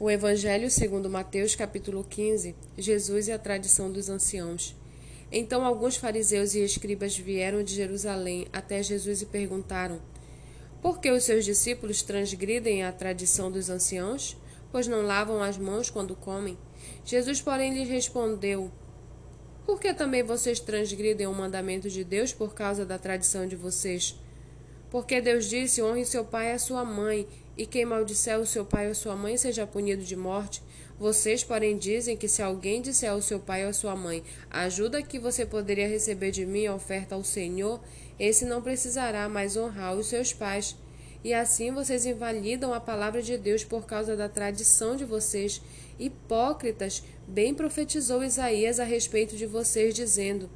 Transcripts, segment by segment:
O Evangelho segundo Mateus, capítulo 15, Jesus e a tradição dos anciãos. Então alguns fariseus e escribas vieram de Jerusalém até Jesus e perguntaram: Por que os seus discípulos transgridem a tradição dos anciãos? Pois não lavam as mãos quando comem. Jesus, porém, lhes respondeu: Por que também vocês transgridem o mandamento de Deus por causa da tradição de vocês? Porque Deus disse: Honre seu pai e a sua mãe, e quem maldisser o seu pai ou sua mãe seja punido de morte. Vocês, porém, dizem que se alguém disser ao seu pai ou à sua mãe, a ajuda que você poderia receber de mim oferta ao Senhor, esse não precisará mais honrar os seus pais. E assim vocês invalidam a palavra de Deus por causa da tradição de vocês. Hipócritas, bem profetizou Isaías a respeito de vocês, dizendo: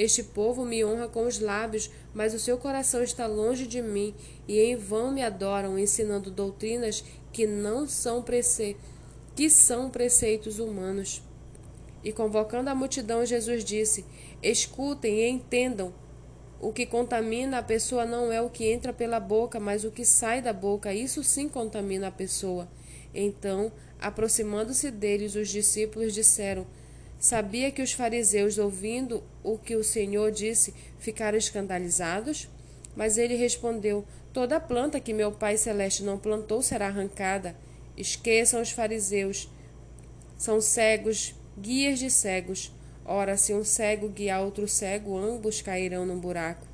este povo me honra com os lábios, mas o seu coração está longe de mim, e em vão me adoram, ensinando doutrinas que não são prece... que são preceitos humanos. E convocando a multidão, Jesus disse: Escutem e entendam. O que contamina a pessoa não é o que entra pela boca, mas o que sai da boca. Isso sim contamina a pessoa. Então, aproximando-se deles, os discípulos disseram: Sabia que os fariseus, ouvindo o que o Senhor disse, ficaram escandalizados? Mas ele respondeu: Toda planta que meu Pai Celeste não plantou será arrancada. Esqueçam os fariseus. São cegos, guias de cegos. Ora, se um cego guiar outro cego, ambos cairão num buraco.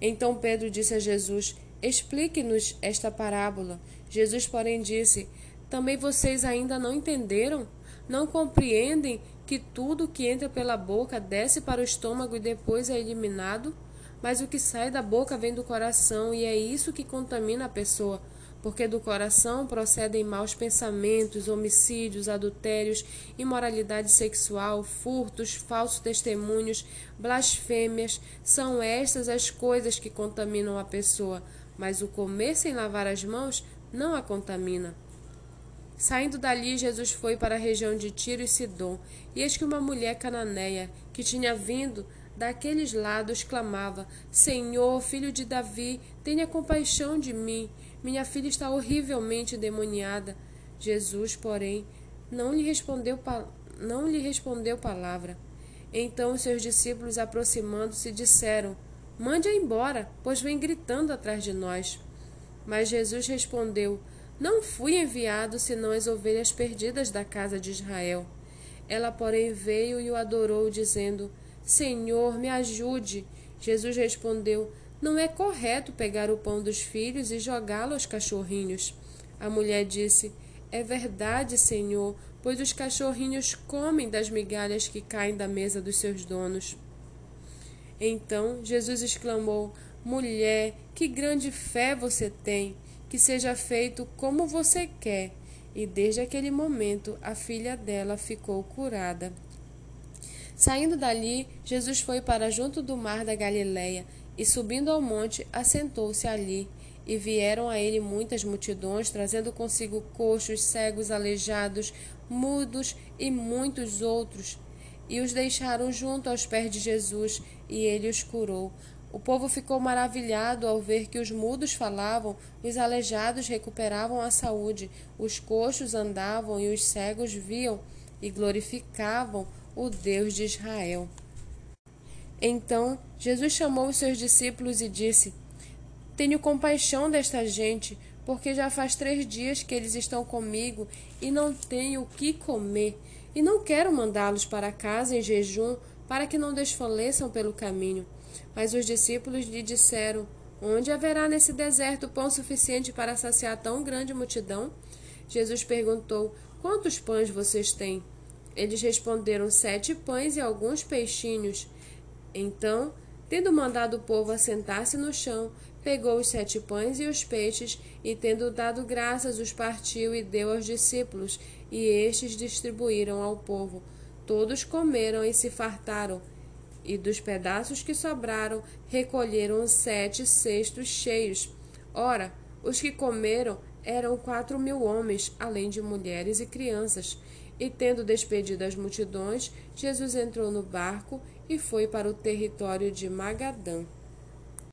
Então Pedro disse a Jesus: Explique-nos esta parábola. Jesus, porém, disse: Também vocês ainda não entenderam? Não compreendem que tudo que entra pela boca desce para o estômago e depois é eliminado? Mas o que sai da boca vem do coração e é isso que contamina a pessoa, porque do coração procedem maus pensamentos, homicídios, adultérios, imoralidade sexual, furtos, falsos testemunhos, blasfêmias. São estas as coisas que contaminam a pessoa, mas o comer sem lavar as mãos não a contamina. Saindo dali, Jesus foi para a região de Tiro e Sidom, e eis que uma mulher cananeia, que tinha vindo daqueles lados, clamava: Senhor, filho de Davi, tenha compaixão de mim. Minha filha está horrivelmente demoniada. Jesus, porém, não lhe respondeu, não lhe respondeu palavra. Então os seus discípulos, aproximando-se, disseram: Mande-a embora, pois vem gritando atrás de nós. Mas Jesus respondeu: não fui enviado senão as ovelhas perdidas da casa de Israel. Ela, porém, veio e o adorou, dizendo: Senhor, me ajude. Jesus respondeu: Não é correto pegar o pão dos filhos e jogá-lo aos cachorrinhos. A mulher disse: É verdade, Senhor, pois os cachorrinhos comem das migalhas que caem da mesa dos seus donos. Então Jesus exclamou: Mulher, que grande fé você tem! Que seja feito como você quer. E desde aquele momento a filha dela ficou curada. Saindo dali, Jesus foi para junto do mar da Galileia e, subindo ao monte, assentou-se ali. E vieram a ele muitas multidões, trazendo consigo coxos, cegos, aleijados, mudos e muitos outros. E os deixaram junto aos pés de Jesus, e ele os curou. O povo ficou maravilhado ao ver que os mudos falavam, os aleijados recuperavam a saúde, os coxos andavam e os cegos viam e glorificavam o Deus de Israel. Então Jesus chamou os seus discípulos e disse: Tenho compaixão desta gente, porque já faz três dias que eles estão comigo e não tenho o que comer, e não quero mandá-los para casa em jejum, para que não desfaleçam pelo caminho. Mas os discípulos lhe disseram: Onde haverá nesse deserto pão suficiente para saciar tão grande multidão? Jesus perguntou: Quantos pães vocês têm? Eles responderam: Sete pães e alguns peixinhos. Então, tendo mandado o povo assentar-se no chão, pegou os sete pães e os peixes, e tendo dado graças, os partiu e deu aos discípulos, e estes distribuíram ao povo. Todos comeram e se fartaram e dos pedaços que sobraram recolheram sete cestos cheios. Ora, os que comeram eram quatro mil homens, além de mulheres e crianças. E tendo despedido as multidões, Jesus entrou no barco e foi para o território de Magadã.